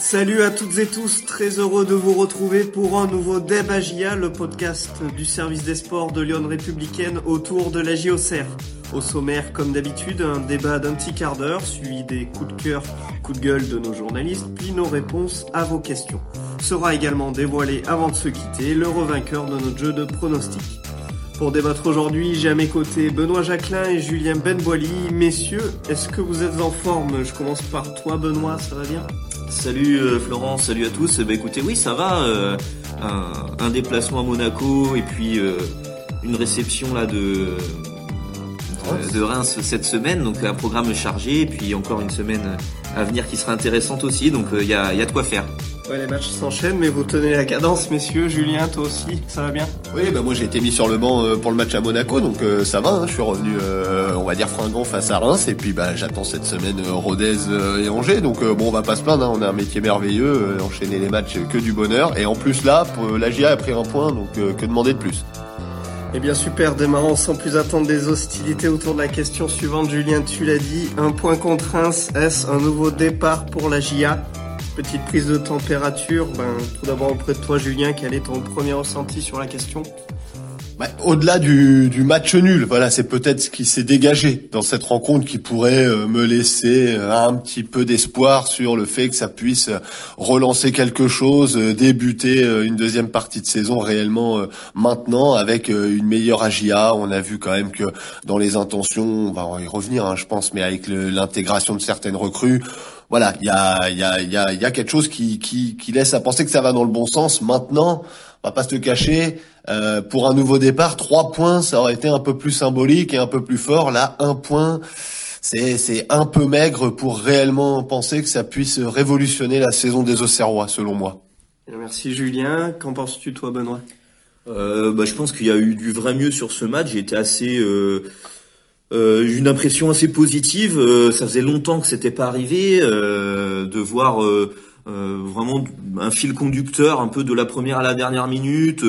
Salut à toutes et tous, très heureux de vous retrouver pour un nouveau débat JA, le podcast du service des sports de Lyon Républicaine autour de la JOCR. Au sommaire, comme d'habitude, un débat d'un petit quart d'heure, suivi des coups de cœur, coups de gueule de nos journalistes, puis nos réponses à vos questions. Sera également dévoilé avant de se quitter le revainqueur de notre jeu de pronostics. Pour débattre aujourd'hui, j'ai à mes côtés Benoît Jacquelin et Julien Benboili. Messieurs, est-ce que vous êtes en forme? Je commence par toi Benoît, ça va bien? Salut euh, Florent, salut à tous. Bah écoutez, oui, ça va. Euh, un, un, déplacement à Monaco et puis euh, une réception là de de Reims cette semaine, donc un programme chargé et puis encore une semaine à venir qui sera intéressante aussi. Donc il y a, y a de quoi faire. Ouais, les matchs s'enchaînent, mais vous tenez la cadence, messieurs. Julien, toi aussi, ça va bien? Oui, bah moi j'ai été mis sur le banc euh, pour le match à Monaco, donc euh, ça va. Hein, je suis revenu, euh, on va dire fringant face à Reims, et puis bah j'attends cette semaine Rodez et Angers. Donc bon, on va pas se plaindre. Hein, on a un métier merveilleux, enchaîner les matchs que du bonheur. Et en plus là, la GIA a pris un point, donc que demander de plus? Eh bien super, démarrons sans plus attendre des hostilités autour de la question suivante. Julien, tu l'as dit, un point contre Reims, est-ce un nouveau départ pour la GIA Petite prise de température. Ben, tout d'abord auprès de toi, Julien, quel est ton premier ressenti sur la question? Bah, Au-delà du, du, match nul, voilà, c'est peut-être ce qui s'est dégagé dans cette rencontre qui pourrait euh, me laisser euh, un petit peu d'espoir sur le fait que ça puisse euh, relancer quelque chose, débuter une deuxième partie de saison réellement maintenant avec une meilleure AGIA. On a vu quand même que dans les intentions, on va y revenir, hein, je pense, mais avec l'intégration de certaines recrues voilà, il y a, y, a, y, a, y a quelque chose qui, qui, qui laisse à penser que ça va dans le bon sens. Maintenant, on va pas se cacher, euh, pour un nouveau départ, trois points, ça aurait été un peu plus symbolique et un peu plus fort. Là, un point, c'est, c'est un peu maigre pour réellement penser que ça puisse révolutionner la saison des Auxerrois, selon moi. Merci Julien. Qu'en penses-tu toi, Benoît? Euh, bah, je pense qu'il y a eu du vrai mieux sur ce match. J'ai été assez euh, euh, une impression assez positive. Euh, ça faisait longtemps que c'était pas arrivé euh, de voir euh, vraiment un fil conducteur un peu de la première à la dernière minute,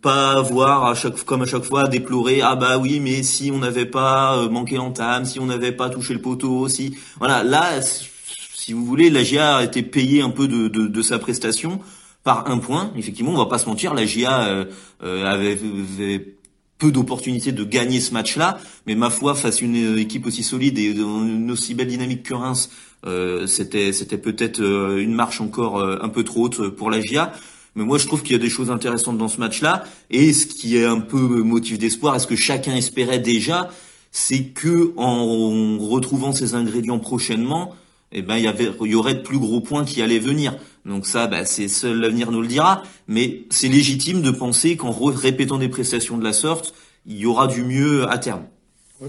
pas voir à chaque comme à chaque fois déplorer ah bah oui mais si on n'avait pas manqué en si on n'avait pas touché le poteau, si voilà là si vous voulez la GIA a été payée un peu de, de, de sa prestation par un point. Effectivement, on va pas se mentir, la GIA avait, avait peu d'opportunités de gagner ce match-là, mais ma foi, face à une équipe aussi solide et une aussi belle dynamique que Reims, euh, c'était c'était peut-être euh, une marche encore euh, un peu trop haute pour la GIA. Mais moi, je trouve qu'il y a des choses intéressantes dans ce match-là. Et ce qui est un peu motif d'espoir, est-ce que chacun espérait déjà, c'est que en retrouvant ces ingrédients prochainement, eh ben il y avait, il y aurait de plus gros points qui allaient venir. Donc ça, bah, c'est seul l'avenir nous le dira. Mais c'est légitime de penser qu'en répétant des prestations de la sorte, il y aura du mieux à terme.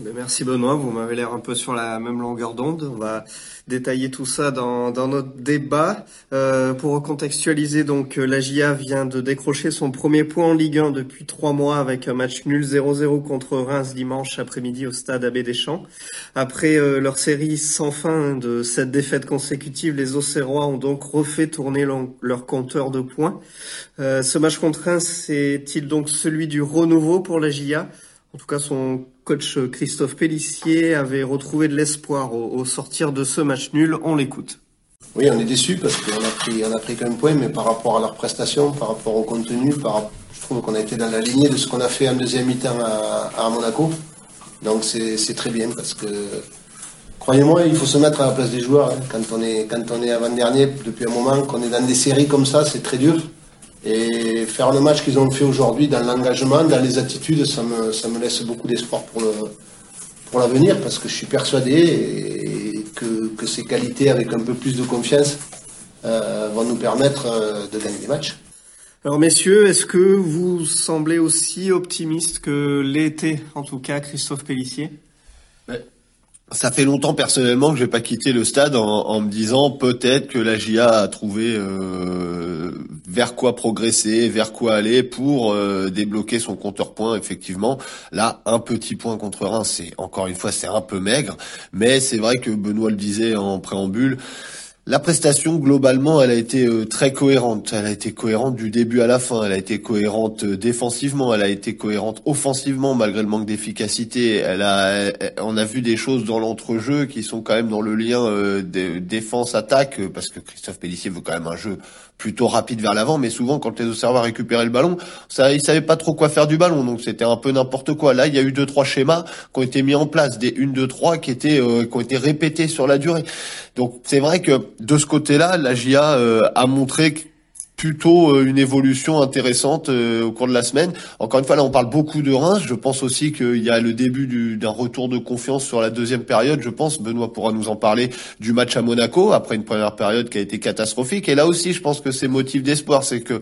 Ben merci Benoît, vous m'avez l'air un peu sur la même longueur d'onde. On va détailler tout ça dans, dans notre débat. Euh, pour recontextualiser, donc la GIA vient de décrocher son premier point en Ligue 1 depuis trois mois avec un match nul 0-0 contre Reims dimanche après-midi au stade Abbé Deschamps. Après euh, leur série sans fin de cette défaite consécutive, les Auxerrois ont donc refait tourner leur compteur de points. Euh, ce match contre Reims est-il donc celui du renouveau pour la GIA en tout cas, son coach Christophe Pellissier avait retrouvé de l'espoir au, sortir de ce match nul. On l'écoute. Oui, on est déçu parce qu'on a pris, on a qu'un point, mais par rapport à leur prestation, par rapport au contenu, je trouve qu'on a été dans la lignée de ce qu'on a fait en deuxième mi-temps à, Monaco. Donc c'est très bien parce que, croyez-moi, il faut se mettre à la place des joueurs. Hein. Quand on est, quand est avant-dernier depuis un moment, qu'on est dans des séries comme ça, c'est très dur. Et faire le match qu'ils ont fait aujourd'hui dans l'engagement, dans les attitudes, ça me, ça me laisse beaucoup d'espoir pour, le, pour l'avenir parce que je suis persuadé que, que ces qualités avec un peu plus de confiance euh, vont nous permettre euh, de gagner des matchs. Alors messieurs, est-ce que vous semblez aussi optimiste que l'été, en tout cas Christophe Pellissier? Ça fait longtemps personnellement que je vais pas quitter le stade en, me disant peut-être que la GIA a trouvé euh, vers quoi progresser, vers quoi aller pour euh, débloquer son compteur point. Effectivement, là, un petit point contre Reims, c'est encore une fois c'est un peu maigre, mais c'est vrai que Benoît le disait en préambule. La prestation, globalement, elle a été euh, très cohérente. Elle a été cohérente du début à la fin. Elle a été cohérente euh, défensivement. Elle a été cohérente offensivement, malgré le manque d'efficacité. A, on a vu des choses dans l'entrejeu qui sont quand même dans le lien euh, défense-attaque, parce que Christophe Pellissier veut quand même un jeu plutôt rapide vers l'avant, mais souvent quand les Auxerrois récupéraient le ballon, ça, ils savaient pas trop quoi faire du ballon, donc c'était un peu n'importe quoi. Là, il y a eu deux trois schémas qui ont été mis en place, des 1 2 3 qui étaient qui ont été répétés sur la durée. Donc c'est vrai que de ce côté-là, la GIA euh, a montré plutôt euh, une évolution intéressante euh, au cours de la semaine. Encore une fois, là, on parle beaucoup de Reims. Je pense aussi qu'il y a le début d'un retour de confiance sur la deuxième période. Je pense, Benoît pourra nous en parler, du match à Monaco, après une première période qui a été catastrophique. Et là aussi, je pense que c'est motif d'espoir. C'est que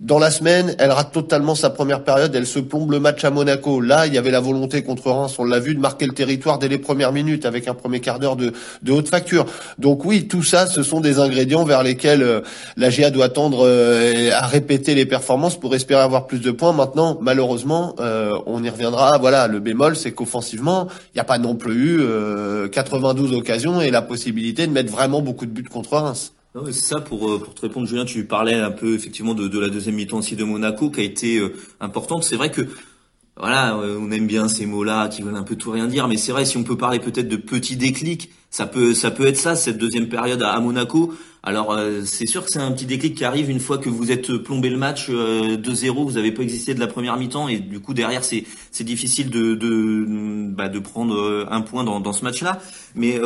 dans la semaine, elle rate totalement sa première période, elle se plombe le match à Monaco. Là, il y avait la volonté contre Reims, on l'a vu, de marquer le territoire dès les premières minutes avec un premier quart d'heure de, haute facture. Donc oui, tout ça, ce sont des ingrédients vers lesquels euh, la GA doit tendre euh, à répéter les performances pour espérer avoir plus de points. Maintenant, malheureusement, euh, on y reviendra. Voilà, le bémol, c'est qu'offensivement, il n'y a pas non plus eu 92 occasions et la possibilité de mettre vraiment beaucoup de buts contre Reims c'est ça pour euh, pour te répondre Julien, tu parlais un peu effectivement de, de la deuxième mi-temps aussi de Monaco qui a été euh, importante. C'est vrai que voilà, euh, on aime bien ces mots-là qui veulent un peu tout rien dire, mais c'est vrai si on peut parler peut-être de petits déclics, ça peut ça peut être ça cette deuxième période à, Monaco. Alors euh, c'est sûr que c'est un petit déclic qui arrive une fois que vous êtes plombé le match 2-0, euh, vous n'avez pas existé de la première mi-temps et du coup derrière c'est c'est difficile de de bah, de prendre un point dans dans ce match-là. Mais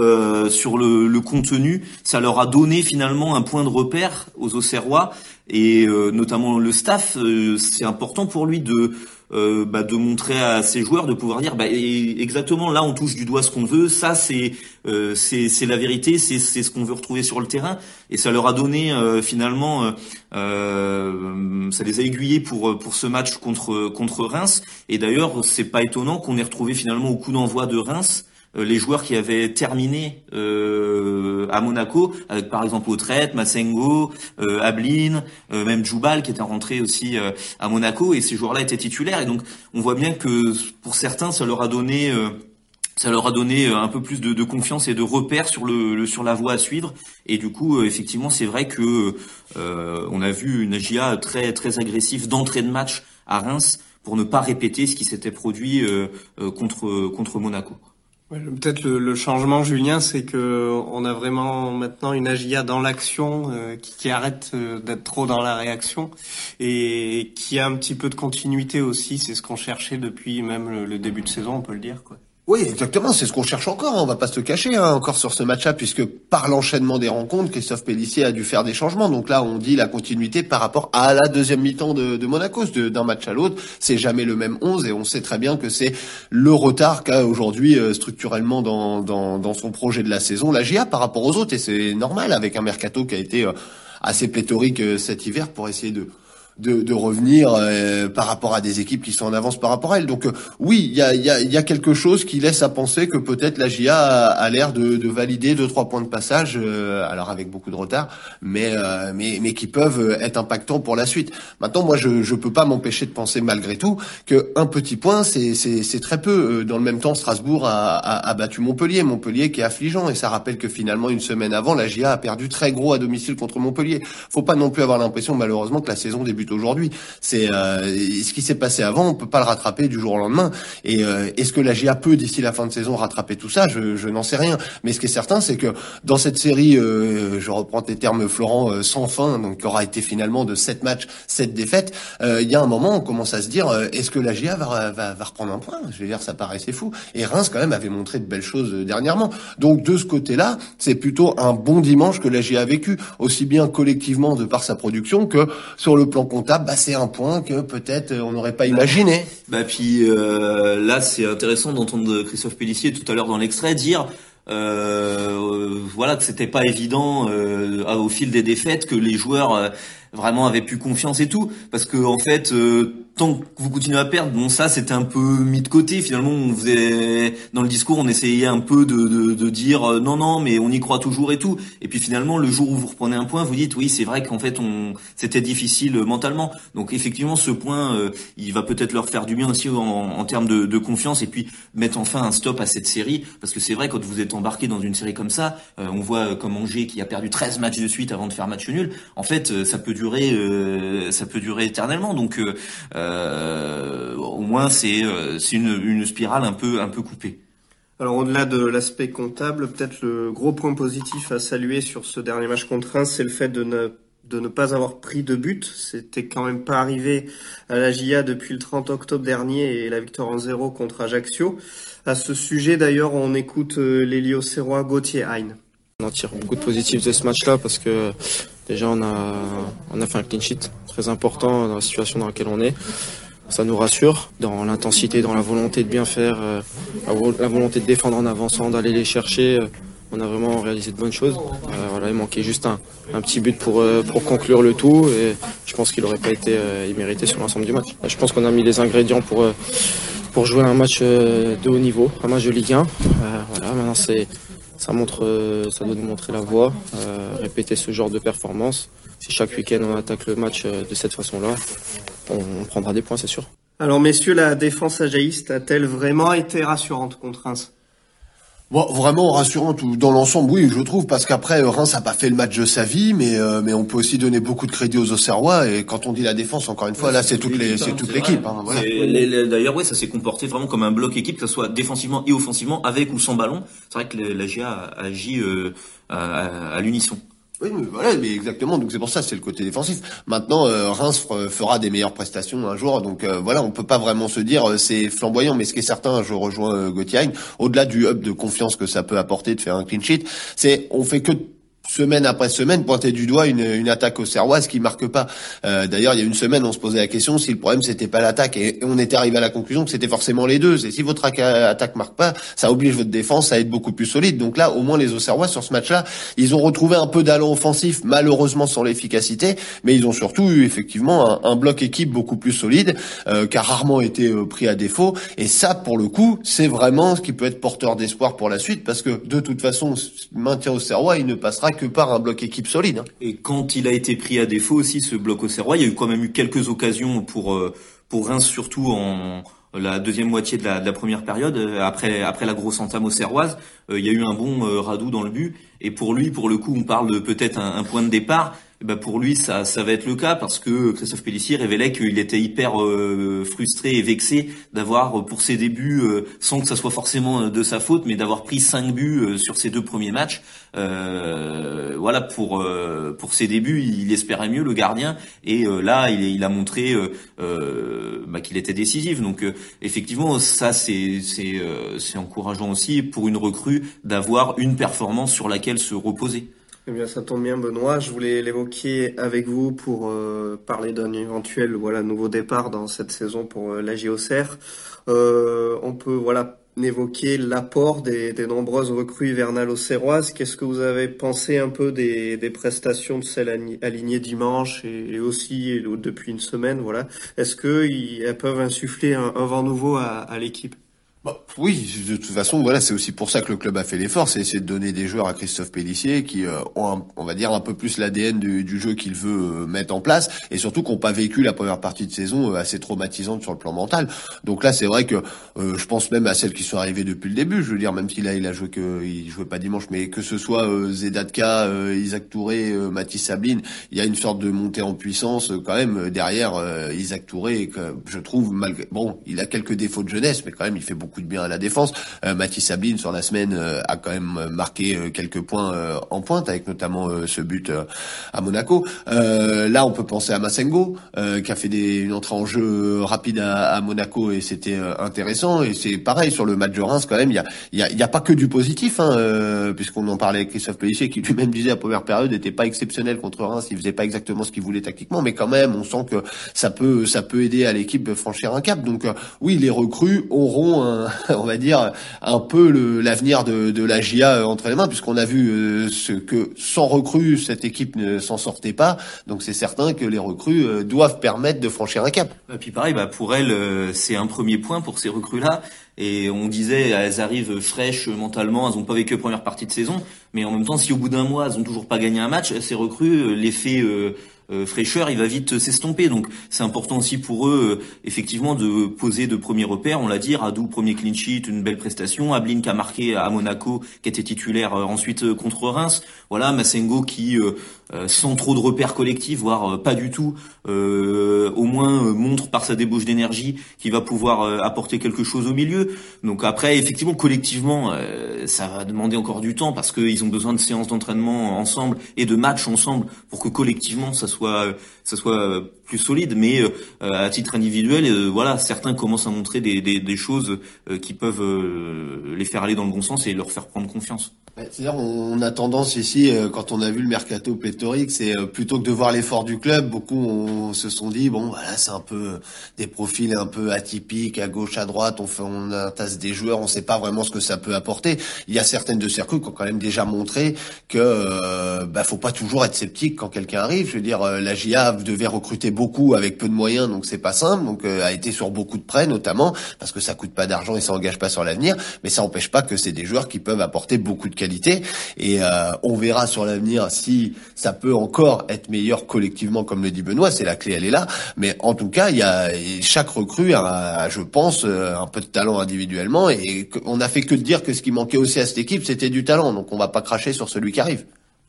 sur le, le contenu, ça leur a donné finalement un point de repère aux Auxerrois et notamment le staff. c'est important pour lui de euh, bah, de montrer à ses joueurs de pouvoir dire bah, exactement là on touche du doigt ce qu'on veut ça c'est euh, c'est la vérité c'est ce qu'on veut retrouver sur le terrain. Et ça leur a donné euh, finalement ça les a aiguillés pour pour ce match contre contre Reims. Et d'ailleurs c'est pas étonnant qu'on ait retrouvé finalement au coup d'envoi de Reims euh, les joueurs qui avaient terminé euh, à Monaco, avec par exemple Autrette, Massengo, euh, Ablin, euh, même Djoubal qui était rentré aussi à Monaco, et ces joueurs-là étaient titulaires. Et donc on voit bien que pour certains, ça leur a donné ça leur a donné un peu plus de, de, confiance et de repères sur le, sur la voie à suivre. Et du coup, effectivement, c'est vrai que on a vu une AGIA très très agressive d'entrée de match à Reims pour ne pas répéter ce qui s'était produit contre contre Monaco. Peut-être le, changement, Julien, c'est que on a vraiment maintenant une AGIA dans l'action euh, qui, arrête euh, d'être trop dans la réaction et qui a un petit peu de continuité aussi. C'est ce qu'on cherchait depuis même le, le, début de saison, on peut le dire. Quoi. Oui, exactement, c'est ce qu'on cherche encore, on va pas se cacher hein, encore sur ce match-là, puisque par l'enchaînement des rencontres, Christophe Pellissier a dû faire des changements. Donc là, on dit la continuité par rapport à la deuxième mi-temps de, de Monaco, d'un match à l'autre, c'est jamais le même 11, et on sait très bien que c'est le retard qu'a aujourd'hui euh, structurellement dans, dans, dans, son projet de la saison la GIA par rapport aux autres, et c'est normal avec un mercato qui a été euh, assez pléthorique euh, cet hiver pour essayer de de, de revenir euh, par rapport à des équipes qui sont en avance par rapport à elle. Donc euh, oui, il y a, y, a, y a, quelque chose qui laisse à penser que peut-être la GIA a, l'air de, de, valider deux trois points de passage, euh, alors avec beaucoup de retard, mais, mais mais qui peuvent être impactants pour la suite. Maintenant, moi, je je peux pas m'empêcher de penser malgré tout que un petit point, c'est c'est très peu. Dans le même temps, Strasbourg a, a, a, battu Montpellier, Montpellier qui est affligeant, et ça rappelle que finalement une semaine avant, la GIA a perdu très gros à domicile contre Montpellier. Faut pas non plus avoir l'impression, malheureusement, que la saison débute aujourd'hui. C'est euh, ce qui s'est passé avant, on peut pas le rattraper du jour au lendemain. Et euh, est-ce que la GA peut d'ici la fin de saison rattraper tout ça? Je, je n'en sais rien. Mais ce qui est certain, c'est que dans cette série, euh, je reprends tes termes, Florent, sans fin, donc qui aura été finalement de 7 matchs, 7 défaites, il y a un moment, on commence à se dire, est-ce que la GA va, va, va, reprendre un point? Je veux dire, ça paraissait fou. Et Reims, quand même, avait montré de belles choses dernièrement. Donc de ce côté-là, c'est plutôt un bon dimanche que la GA a vécu, aussi bien collectivement de par sa production que sur le plan bah, c'est un point que peut-être euh, on n'aurait pas imaginé. Bah puis euh, là, c'est intéressant d'entendre Christophe Pellissier tout à l'heure dans l'extrait dire. Euh, voilà que c'était pas évident au fil des défaites que les joueurs vraiment avait plus confiance et tout, parce que en fait, euh, tant que vous continuez à perdre, bon ça c'était un peu mis de côté. Finalement, on faisait dans le discours, on essayait un peu de, de, de dire euh, non non, mais on y croit toujours et tout. Et puis finalement, le jour où vous reprenez un point, vous dites oui, c'est vrai qu'en fait on c'était difficile euh, mentalement. Donc effectivement, ce point, euh, il va peut-être leur faire du bien aussi en, en termes de, de, confiance et puis mettre enfin un stop à cette série, parce que c'est vrai quand vous êtes embarqué dans une série comme ça, on voit comme Angers qui a perdu 13 matchs de suite avant de faire match nul. En fait, ça peut durer, ça peut durer éternellement. Donc au moins c'est euh, une, une spirale un peu un peu coupée. Alors au-delà de l'aspect comptable, peut-être le gros point positif à saluer sur ce dernier match contre Reims, c'est le fait de ne de ne pas avoir pris de but. C'était quand même pas arrivé à la GIA depuis le 30 octobre dernier et la victoire en zéro contre Ajaccio. À ce sujet, d'ailleurs, on écoute euh, l'Élio Serrois Gauthier Hein. On en tire beaucoup de positifs de ce match-là parce que déjà on a, on a fait un clean sheet très important dans la situation dans laquelle on est ça nous rassure dans l'intensité, dans la volonté de bien faire, euh, la volonté de défendre en avançant, d'aller les chercher. Euh, on a vraiment réalisé de bonnes choses. Euh, voilà, il manquait juste un, petit but pour, pour conclure le tout et je pense qu'il n'aurait pas été immérité sur l'ensemble du match. Je pense qu'on a mis les ingrédients pour, pour jouer un match de haut niveau, un match de Ligue 1. voilà, maintenant c'est ça montre, ça doit nous montrer la voie, répéter ce genre de performance. Si chaque week-end on attaque le match de cette façon-là, on, prendra des points, c'est sûr. Alors, messieurs, la défense ajaïste a-t-elle vraiment été rassurante contre Reims? Bon, vraiment rassurante dans l'ensemble, oui, je trouve, parce qu'après Reims n'a pas fait le match de sa vie, mais euh, mais on peut aussi donner beaucoup de crédit aux Auxerrois. Et quand on dit la défense, encore une fois, là, c'est toute les, c'est toute l'équipe. Hein, D'ailleurs, oui, ça s'est comporté vraiment comme un bloc équipe, que ce soit défensivement et offensivement, avec ou sans ballon. C'est vrai que la GA a agi euh, à l'unisson. Oui, mais voilà, mais exactement. Donc c'est pour ça, c'est le côté défensif. Maintenant, euh, Reims fera des meilleures prestations un jour. Donc euh, voilà, on peut pas vraiment se dire euh, c'est flamboyant. Mais ce qui est certain, je rejoins Gauthier, au-delà du hub de confiance que ça peut apporter de faire un clean sheet, c'est on fait que semaine après semaine pointer du doigt une, une attaque au Serroise qui marque pas. Euh, D'ailleurs, il y a une semaine, on se posait la question si le problème c'était pas l'attaque et, on était arrivé à la conclusion que c'était forcément les deux. Et si votre attaque marque pas, ça oblige votre défense à être beaucoup plus solide. Donc là, au moins les Auxerrois sur ce match-là, ils ont retrouvé un peu d'allant offensif, malheureusement sans l'efficacité, mais ils ont surtout eu effectivement un, un bloc équipe beaucoup plus solide, euh, qui a rarement été euh, pris à défaut. Et ça, pour le coup, c'est vraiment ce qui peut être porteur d'espoir pour la suite, parce que de toute façon, maintien au Serrois, il ne passera que par un bloc équipe solide. Hein. Et quand il a été pris à défaut aussi, ce bloc au Serrois, il y a eu quand même eu quelques occasions pour euh, pour Reims, surtout en la deuxième moitié de la, première période, euh, après après la grosse entame au Serroise, euh, il y a eu un bon Radou dans le but. Et pour lui, pour le coup, on parle peut-être un, un point de départ. Ben pour lui, ça, ça va être le cas parce que Christophe Pellissier révélait qu'il était hyper euh, frustré et vexé d'avoir, euh, pour ses débuts, euh, sans que ça soit forcément de sa faute, mais d'avoir pris cinq buts sur ses deux premiers matchs. voilà, pour pour ses débuts, il espérait mieux le gardien et là, il, a montré bah, qu'il était décisif. Donc effectivement, ça c'est c'est encourageant aussi pour une recrue d'avoir une performance sur laquelle se reposer. Eh bien, ça tombe bien, Benoît. Je voulais l'évoquer avec vous pour euh, parler d'un éventuel voilà nouveau départ dans cette saison pour euh, la JOCR. Euh, on peut voilà évoquer l'apport des, des, nombreuses recrues hivernales au Serroises. Qu'est-ce que vous avez pensé un peu des, des prestations de celles alignées dimanche et, aussi depuis une semaine Voilà. Est-ce qu'elles peuvent insuffler un, un vent nouveau à, à l'équipe? Bah, oui, de toute façon, voilà, c'est aussi pour ça que le club a fait l'effort, c'est essayer de donner des joueurs à Christophe Pellissier qui euh, ont, on va dire, un peu plus l'ADN du, du, jeu qu'il veut euh, mettre en place, et surtout qui n'ont pas vécu la première partie de saison euh, assez traumatisante sur le plan mental. Donc là, c'est vrai que je pense même à celles qui sont arrivées depuis le début. Je veux dire, même s'il a, il a joué que, il jouait pas dimanche, mais que ce soit Zedatka, Isaac Touré, Mathis Sabline, il y a une sorte de montée en puissance quand même derrière Isaac Touré. Que, je trouve malgré, bon, il a quelques défauts de jeunesse, mais quand même, il fait beaucoup de bien à la défense. Euh, Mathis Sabine sur la semaine euh, a quand même marqué euh, quelques points en pointe avec notamment ce but à Monaco. là, on peut penser à Massengo qui a fait des, une entrée en jeu rapide à, à Monaco et c'était intéressant. Et c'est pareil sur le match de Reims quand même. Il y a, y a, y a pas que du positif hein, puisqu'on en parlait avec Christophe Pellissier qui lui-même disait la première période n'était pas exceptionnel contre Reims. Il faisait pas exactement ce qu'il voulait tactiquement, mais quand même, on sent que ça peut ça peut aider à l'équipe de franchir un cap. Donc oui, les recrues auront un on va dire, un peu l'avenir de, de la GIA entre les mains, puisqu'on a vu ce que sans recrues, cette équipe ne s'en sortait pas. Donc c'est certain que les recrues doivent permettre de franchir un cap. Et puis pareil, bah pour elles, c'est un premier point pour ces recrues-là. Et on disait, elles arrivent fraîches mentalement, elles n'ont pas vécu la première partie de saison, mais en même temps, si au bout d'un mois, elles n'ont toujours pas gagné un match, ces recrues, l'effet euh, fraîcheur, il va vite s'estomper. Donc c'est important aussi pour eux, euh, effectivement, de poser de premiers repères. On l'a dit, Radou, premier clean sheet, une belle prestation. Ablin qui a marqué à Monaco, qui était titulaire euh, ensuite contre Reims. Voilà, Massengo qui, sans trop de repères collectifs, voire pas du tout, au moins montre par sa débauche d'énergie qu'il va pouvoir apporter quelque chose au milieu. Donc après, effectivement, collectivement, ça va demander encore du temps parce qu'ils ont besoin de séances d'entraînement ensemble et de matchs ensemble pour que collectivement ça soit ça soit plus solide. Mais euh, à titre individuel, euh, voilà, certains commencent à montrer des, des, choses euh, qui peuvent les faire aller dans le bon sens et leur faire prendre confiance. C'est-à-dire, on a tendance ici, quand on a vu le mercato pléthorique, c'est plutôt que de voir l'effort du club, beaucoup on, se sont dit bon, voilà, c'est un peu des profils un peu atypiques à gauche, à droite. On fait, on tasse des joueurs, on ne sait pas vraiment ce que ça peut apporter. Il y a certaines de ces recrues qui ont quand même déjà montré que euh, bah, faut pas toujours être sceptique quand quelqu'un arrive. Je veux dire, la GIA devait recruter beaucoup avec peu de moyens, donc c'est pas simple. Donc a été sur beaucoup de prêts notamment parce que ça coûte pas d'argent et ça engage pas sur l'avenir. Mais ça n'empêche pas que c'est des joueurs qui peuvent apporter beaucoup de qualité. Et euh, on verra sur l'avenir si ça peut encore être meilleur collectivement, comme le dit Benoît. C'est la clé, elle est là. Mais en tout cas, il y a chaque recrue a, je pense, euh, un peu de talent individuellement. Et on a fait que de dire que ce qui manquait aussi à cette équipe, c'était du talent. Donc on va pas cracher sur celui qui arrive.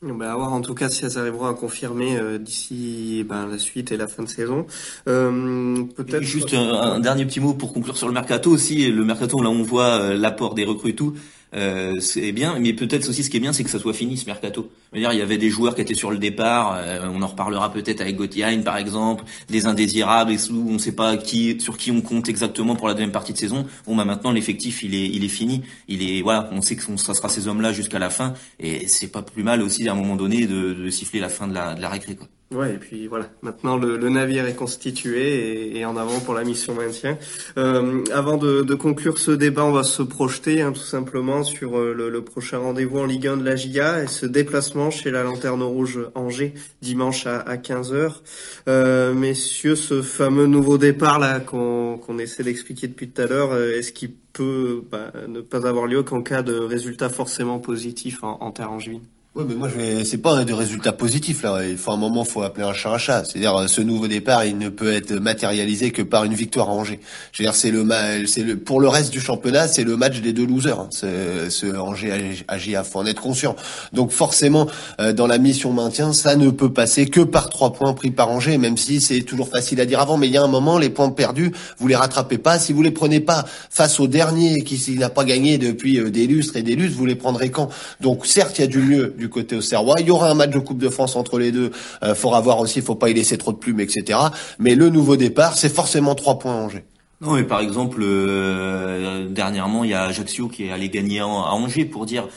On va voir en tout cas si elles arriveront à confirmer euh, d'ici ben, la suite et la fin de saison. Euh, peut-être juste un, dernier petit mot pour conclure sur le mercato aussi. Le mercato là on voit l'apport des recrues et tout euh, c'est bien, mais peut-être aussi ce qui est bien, c'est que ça soit fini ce mercato. Dire, il y avait des joueurs qui étaient sur le départ. Euh, on en reparlera peut-être avec Gauthier par exemple, des indésirables et où on ne sait pas qui, sur qui on compte exactement pour la deuxième partie de saison. Bon, bah maintenant l'effectif il est, il est fini. Il est, voilà, on sait que ça sera ces hommes-là jusqu'à la fin, et c'est pas plus mal aussi à un moment donné de, de siffler la fin de la, de la récré. Quoi. Ouais, et puis voilà, maintenant le, le navire est constitué et, et, en avant pour la mission maintien. Euh, avant de, de, conclure ce débat, on va se projeter hein, tout simplement sur euh, le, le, prochain rendez-vous en Ligue 1 de la GIA et ce déplacement chez la Lanterne Rouge Angers dimanche à, à 15h. Euh, messieurs, ce fameux nouveau départ là qu'on qu'on essaie d'expliquer depuis tout à l'heure, euh, est-ce qu'il peut bah, ne pas avoir lieu qu'en cas de résultat forcément positif en, en terre angevine? Oui, mais moi, je vais... c'est pas de résultats positifs là. Il faut un moment, faut appeler un chat un chat. C'est-à-dire, ce nouveau départ, il ne peut être matérialisé que par une victoire à Angers. Je veux dire, c'est le, c'est le, pour le reste du championnat, c'est le match des deux losers. Hein. Ce, ce Angers AGA, faut en être conscient. Donc forcément, euh, dans la mission maintien, ça ne peut passer que par trois points pris par Angers, même si c'est toujours facile à dire avant. Mais il y a un moment, les points perdus, vous les rattrapez pas. Si vous les prenez pas face au dernier qui n'a pas gagné depuis euh, des lustres et des lustres, vous les prendrez quand? Donc certes, il y a du mieux côté Serrois. Il y aura un match de Coupe de France entre les deux. Euh, faudra voir aussi, faut pas y laisser trop de plumes, etc. Mais le nouveau départ, c'est forcément trois points à Angers. Non, mais par exemple, euh, dernièrement, il y a Ajaccio qui est allé gagner à Angers pour dire,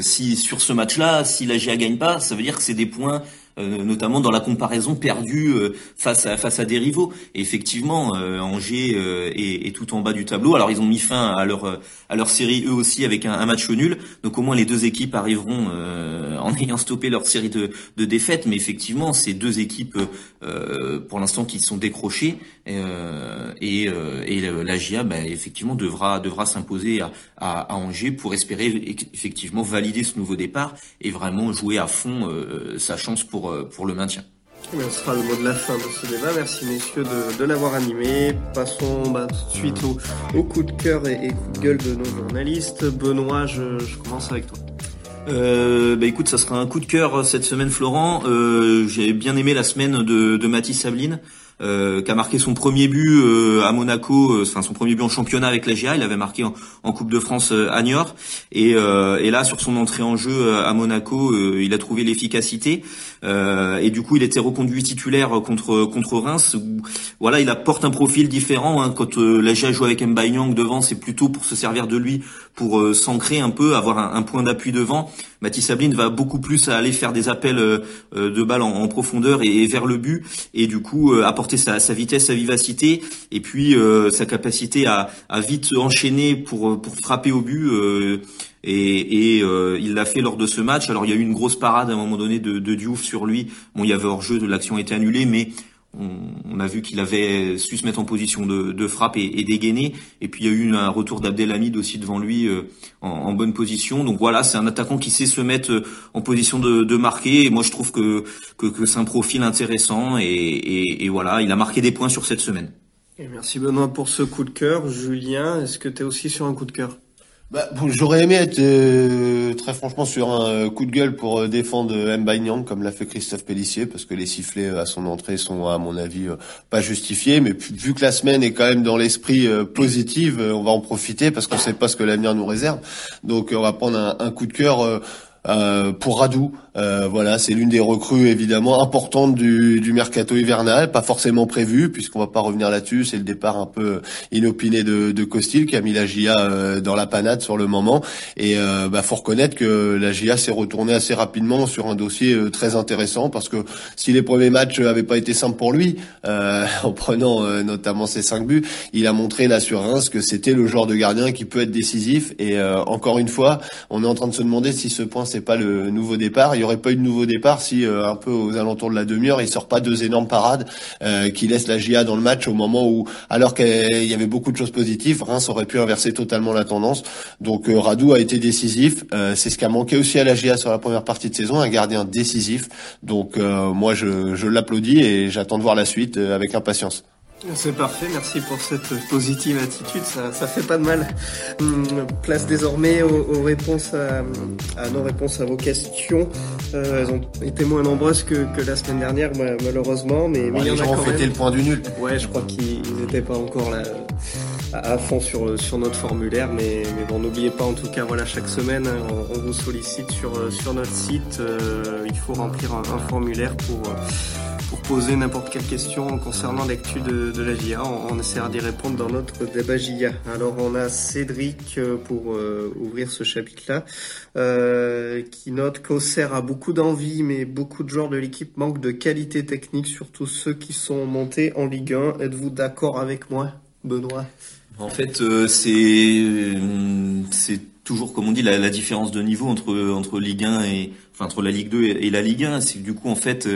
si sur ce match-là, si la GIA gagne pas, ça veut dire que c'est des points notamment dans la comparaison perdue euh, face à face à des rivaux. Et effectivement, euh, Angers est, est, tout en bas du tableau. Alors ils ont mis fin à leur à leur série eux aussi avec un, un match nul. Donc au moins les deux équipes arriveront en ayant stoppé leur série de, de défaites. Mais effectivement, ces deux équipes pour l'instant qui sont décrochées et, et la GIA bah, effectivement devra devra s'imposer à, à, à, Angers pour espérer effectivement valider ce nouveau départ et vraiment jouer à fond sa chance pour euh, pour, le maintien. ce sera le mot de la fin de ce débat. Merci messieurs de, l'avoir animé. Passons bah, tout de suite au, coup de cœur et, coup de gueule de nos journalistes. Benoît, je, commence avec toi. Euh, bah écoute, ça sera un coup de cœur cette semaine, Florent. Euh, J'ai bien aimé la semaine de, de Mathis Sabline. Euh, qui a marqué son premier but euh, à Monaco, euh, enfin son premier but en championnat avec la GIA. Il avait marqué en, Coupe de France à Niort. Et, et, là, sur son entrée en jeu à Monaco, il a trouvé l'efficacité. et du coup, il était reconduit titulaire contre contre Reims, voilà, il apporte un profil différent. Hein. Quand euh, la GIA joue avec Mbayang devant, c'est plutôt pour se servir de lui, pour euh, s'ancrer un peu, avoir un, point d'appui devant. Mathis Sabline va beaucoup plus aller faire des appels de balles en, profondeur et, vers le but, et du coup apporter sa, vitesse, sa vivacité, et puis sa capacité à, vite enchaîner pour, pour frapper au but et, et euh, il l'a fait lors de ce match. Alors il y a eu une grosse parade à un moment donné de, de Diouf sur lui. Bon, il y avait hors jeu, l'action était annulée, mais on, a vu qu'il avait su se mettre en position de, de frappe et, et, dégainer. Et puis il y a eu un retour d'Abdelhamid aussi devant lui euh, en, bonne position. Donc voilà, c'est un attaquant qui sait se mettre euh, en position de, marquer. Et moi je trouve que, c'est un profil intéressant et, voilà, il a marqué des points sur cette semaine. Merci Benoît pour ce coup de cœur. Julien, est-ce que tu es aussi sur un coup de cœur? Bah, J'aurais aimé être euh, très franchement sur un euh, coup de gueule pour euh, défendre Nyang comme l'a fait Christophe Pellissier parce que les sifflets à son entrée sont à mon avis pas justifiés. Mais vu que la semaine est quand même dans l'esprit positif on va en profiter parce qu'on sait pas ce que l'avenir nous réserve. Donc on va prendre un, un coup de cœur pour Radou euh, voilà, c'est l'une des recrues évidemment importantes du, du mercato hivernal, pas forcément prévu puisqu'on va pas revenir là-dessus. C'est le départ un peu inopiné de, de Costil qui a mis la GIA euh, dans la panade sur le moment. Et euh, bah, faut reconnaître que la GIA s'est retournée assez rapidement sur un dossier euh, très intéressant parce que si les premiers matchs avaient pas été simples pour lui, en prenant notamment ses cinq buts, il a montré là sur que c'était le genre de gardien qui peut être décisif. Et encore une fois, on est en train de se demander si ce point c'est pas le nouveau départ il y aurait pas eu de nouveau départ si euh, un peu aux alentours de la demi-heure, il sort pas deux énormes parades euh, qui laissent la GIA dans le match au moment où, alors qu'il y avait beaucoup de choses positives, Reims aurait pu inverser totalement la tendance. Donc euh, Radou a été décisif. c'est ce qui a manqué aussi à la GIA sur la première partie de saison, un gardien décisif. Donc moi je, je l'applaudis et j'attends de voir la suite avec impatience. C'est parfait, merci pour cette positive attitude, ça, ça fait pas de mal. Hum, place désormais aux, réponses à, nos réponses à vos questions. Euh, elles ont été moins nombreuses que, que la semaine dernière, malheureusement, mais, mais en a quand même. le point du nul. Ouais, je crois qu'ils n'étaient pas encore là à, fond sur, sur notre formulaire, mais, mais bon, n'oubliez pas en tout cas, voilà, chaque semaine, on, vous sollicite sur, sur notre site. Euh, il faut remplir un, un formulaire pour pour poser n'importe quelle question concernant l'actu de, de, la GIA. On, essaiera d'y répondre dans notre débat GIA. Alors on a Cédric euh, pour euh, ouvrir ce chapitre-là, euh, qui note qu'Auxerre a beaucoup d'envie, mais beaucoup de joueurs de l'équipe manquent de qualité technique, surtout ceux qui sont montés en Ligue 1. Êtes-vous d'accord avec moi, Benoît? En fait, c'est c'est toujours, comme on dit, la, la, différence de niveau entre entre Ligue 1 et enfin entre la Ligue 2 et, et la Ligue 1. C'est du coup en fait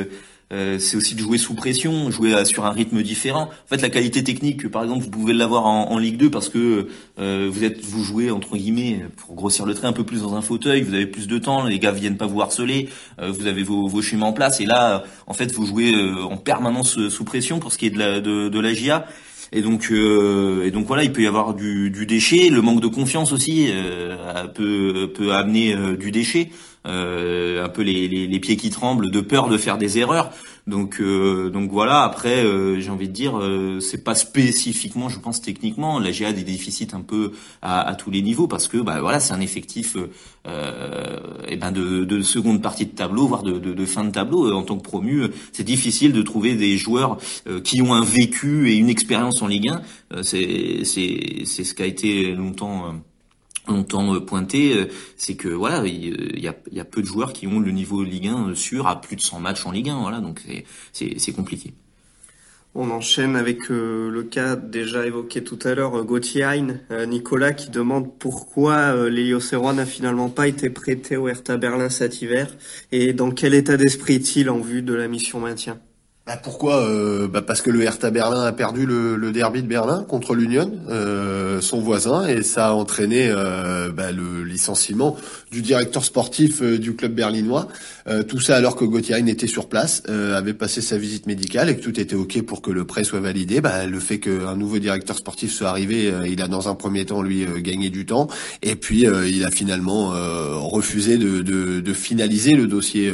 euh, c'est aussi de jouer sous pression, jouer sur un rythme différent. En fait, la qualité technique, par exemple, vous pouvez l'avoir en, Ligue 2 parce que euh, vous êtes, vous jouez entre guillemets, pour grossir le trait, un peu plus dans un fauteuil. Vous avez plus de temps, les gars viennent pas vous harceler. Euh, vous avez vos, vos, schémas en place et là, en fait, vous jouez en permanence sous pression pour ce qui est de la, de, la GIA. Et donc, et donc voilà, il peut y avoir du, du déchet. Le manque de confiance aussi peut, peut amener du déchet un peu les, les, les, pieds qui tremblent de peur de faire des erreurs. Donc euh, donc voilà. Après, euh, j'ai envie de dire, euh, c'est pas spécifiquement, je pense techniquement, la GA des déficits un peu à, à tous les niveaux parce que bah voilà, c'est un effectif euh, et ben de, de, seconde partie de tableau, voire de, de, de fin de tableau. En tant que promu, c'est difficile de trouver des joueurs qui ont un vécu et une expérience en Ligue 1. c'est c'est c'est ce qui a été longtemps longtemps euh, pointé, euh, c'est que voilà, il y a, peu de joueurs qui ont le niveau Ligue 1 sûr à plus de 100 matchs en Ligue 1, voilà, donc c'est compliqué. On enchaîne avec euh, le cas déjà évoqué tout à l'heure, Gauthier Nicolas qui demande pourquoi euh, n'a finalement pas été prêté au Hertha Berlin cet hiver et dans quel état d'esprit est-il en vue de la mission maintien? Bah pourquoi euh, bah Parce que le Hertha Berlin a perdu le, le derby de Berlin contre l'Union, euh, son voisin, et ça a entraîné euh, bah, le licenciement du directeur sportif euh, du club berlinois. Euh, tout ça alors que Gauthier était sur place, avait passé sa visite médicale et que tout était ok pour que le prêt soit validé. Bah, le fait qu'un nouveau directeur sportif soit arrivé, il a dans un premier temps lui gagné du temps, et puis il a finalement refusé de, de, de, finaliser le dossier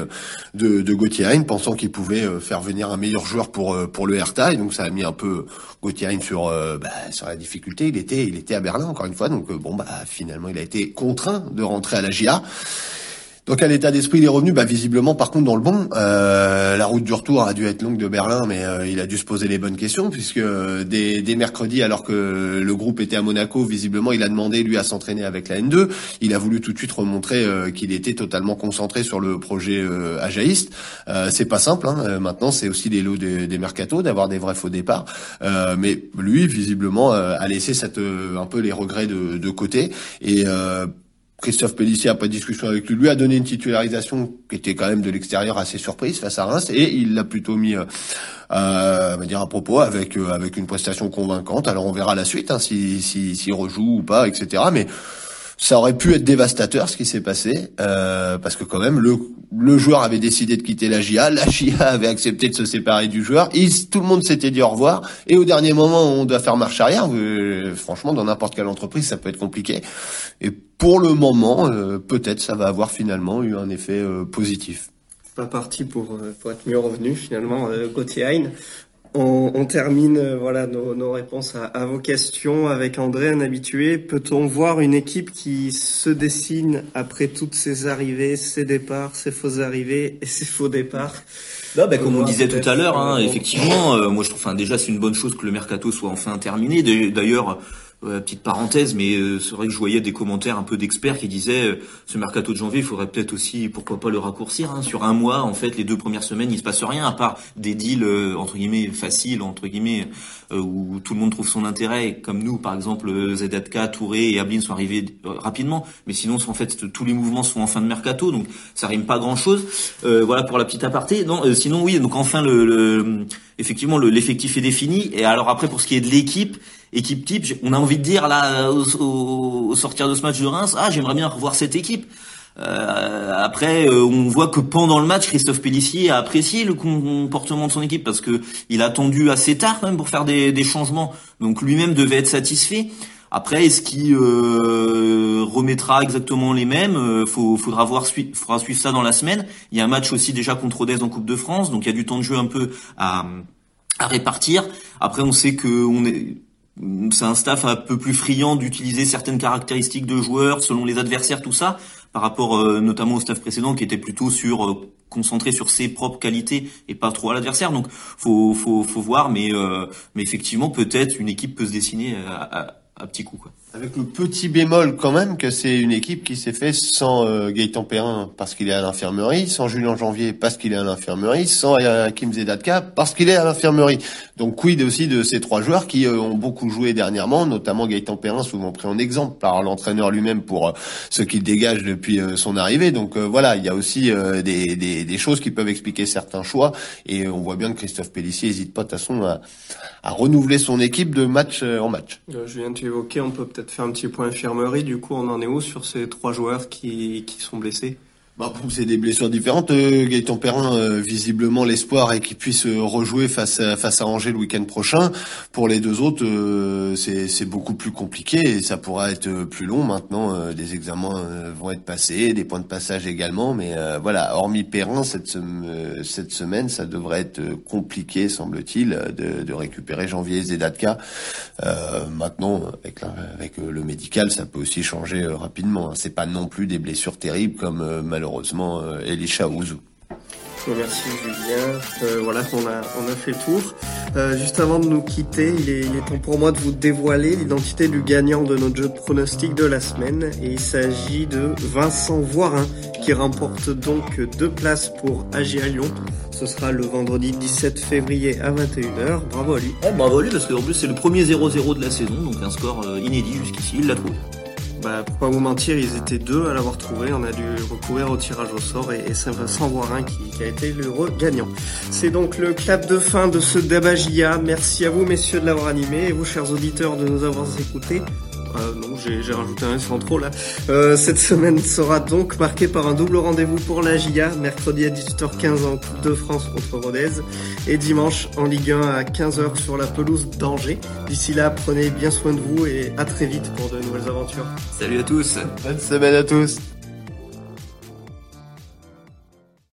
de, de Gauthier pensant qu'il pouvait faire venir un meilleur joueur pour euh, pour le Hertha et donc ça a mis un peu Gauthier sur euh, bah, sur la difficulté. Il était il était à Berlin encore une fois donc euh, bon bah finalement il a été contraint de rentrer à la GIA. Donc à l'état d'esprit il est revenu bah, Visiblement par contre dans le bon. Euh, la route du retour a dû être longue de Berlin, mais euh, il a dû se poser les bonnes questions puisque euh, dès, dès, mercredi, alors que le groupe était à Monaco, visiblement il a demandé lui à s'entraîner avec la N2. Il a voulu tout de suite remontrer qu'il était totalement concentré sur le projet ajaïste. c'est pas simple. Hein. Maintenant c'est aussi des lots des, des mercatos d'avoir des vrais faux départs. mais lui visiblement a laissé cette, un peu les regrets de, de côté et Christophe Pellissier, de discussion avec lui, lui a donné une titularisation qui était quand même de l'extérieur assez surprise face à Reims et il l'a plutôt mis euh, euh, va dire à propos avec euh, avec une prestation convaincante. Alors on verra la suite hein, si s'il si, rejoue ou pas, etc. Mais ça aurait pu être dévastateur ce qui s'est passé euh, parce que quand même le le joueur avait décidé de quitter la GIA, la GIA avait accepté de se séparer du joueur, tout le monde s'était dit au revoir et au dernier moment on doit faire marche arrière. Euh, franchement, dans n'importe quelle entreprise, ça peut être compliqué. Et pour le moment, euh, peut-être ça va avoir finalement eu un effet euh, positif. Pas parti pour, pour être mieux revenu finalement, Gauthier Hein. On, on, termine euh, voilà nos, nos réponses à, à, vos questions avec André, un habitué. Peut-on voir une équipe qui se dessine après toutes ces arrivées, ces départs, ces fausses arrivées et ces faux départs? Là, bah, comme on disait tout à l'heure, hein, effectivement, euh, moi je trouve, enfin déjà c'est une bonne chose que le mercato soit enfin terminé. D'ailleurs, petite parenthèse, mais euh, c'est vrai que je voyais des commentaires un peu d'experts qui disaient euh, ce mercato de janvier, il faudrait peut-être aussi, pourquoi pas le raccourcir. Hein. Sur un mois, en fait, les deux premières semaines, il se passe rien à part des deals euh, entre guillemets faciles, entre guillemets, où tout le monde trouve son intérêt, comme nous, par exemple, ZDK, Touré et Ablin sont arrivés rapidement. Mais sinon, en fait, tous les mouvements sont en fin de mercato, donc ça rime pas grand-chose. voilà pour la petite aparté. Non, sinon oui, donc enfin le, le effectivement l'effectif est défini. Et alors après, pour ce qui est de l'équipe équipe type, on a envie de dire là au, sortir de ce match de Reims, ah j'aimerais bien revoir cette équipe. Euh, après, euh, on voit que pendant le match, Christophe Pellissier a apprécié le comportement de son équipe parce que il a attendu assez tard même pour faire des, des changements. Donc lui-même devait être satisfait. Après, est-ce qu'il euh, remettra exactement les mêmes? Euh, faut, Faudra voir, faudra suivre ça dans la semaine. Il y a un match aussi déjà contre Odez en Coupe de France, donc il y a du temps de jeu un peu à, à répartir. Après, on sait que on est c'est un staff un peu plus friand d'utiliser certaines caractéristiques de joueurs selon les adversaires, tout ça, par rapport euh, notamment au staff précédent qui était plutôt sur euh, concentré sur ses propres qualités et pas trop à l'adversaire. Donc faut faut faut voir, mais euh, mais effectivement peut-être une équipe peut se dessiner à, à, petits coups. Quoi. Avec le petit bémol quand même que c'est une équipe qui s'est fait sans euh, Gaëtan Perrin parce qu'il est à l'infirmerie, sans Julien Janvier parce qu'il est à l'infirmerie, sans Hakim Zedatka parce qu'il est à l'infirmerie. Donc quid aussi de ces trois joueurs qui euh, ont beaucoup joué dernièrement, notamment Gaëtan Perrin, souvent pris en exemple par l'entraîneur lui-même pour euh, ce qu'il dégage depuis son arrivée. Donc voilà, il y a aussi des, des, des, choses qui peuvent expliquer certains choix et on voit bien que Christophe Pellissier n'hésite pas de toute façon à, à renouveler son équipe de match en match. On peut peut-être peut-être faire un petit point infirmerie. Du coup, on en est où sur ces trois joueurs qui, qui sont blessés? Bah, c'est des blessures différentes. Euh, Gaëtan Perrin, euh, visiblement, l'espoir est qu'il puisse euh, rejouer face à, face à Angers le week-end prochain. Pour les deux autres, euh, c'est beaucoup plus compliqué et ça pourra être plus long. Maintenant, des examens vont être passés, des points de passage également. Mais voilà, hormis Perrin, cette, cette semaine, ça devrait être compliqué, semble-t-il, de, de, récupérer Janvier Zedatka. maintenant, avec, avec le médical, ça peut aussi changer rapidement. Hein. C'est pas non plus des blessures terribles comme malheureusement malheureusement euh, Elisha Ouzou. Merci Julien. Euh, voilà, on a, on a fait le tour. Euh, juste avant de nous quitter, il est, il est, temps pour moi de vous dévoiler l'identité du gagnant de notre jeu de pronostic de la semaine. Et il s'agit de Vincent Voirin, qui remporte donc deux places pour AG à Lyon. Ce sera le vendredi 17 février à 21h. Bravo à lui. bravo à lui, parce qu'en plus c'est le premier 0-0 de la saison, donc un score inédit jusqu'ici, il l'a trouvé. Bah, pour pas vous mentir, ils étaient deux à l'avoir trouvé. On a dû recourir au tirage au sort et, et c'est Vincent Voirin qui, qui, a été l'heureux gagnant. C'est donc le clap de fin de ce Dabagia. Merci à vous, messieurs, de l'avoir animé et vous, chers auditeurs, de nous avoir écoutés. Euh, non, j'ai rajouté un sans trop là. Euh, cette semaine sera donc marquée par un double rendez-vous pour la GIA, mercredi à 18h15 en Coupe de France contre Rodez et dimanche en Ligue 1 à 15h sur la pelouse d'Angers. D'ici là, prenez bien soin de vous et à très vite pour de nouvelles aventures. Salut à tous. Bonne semaine à tous.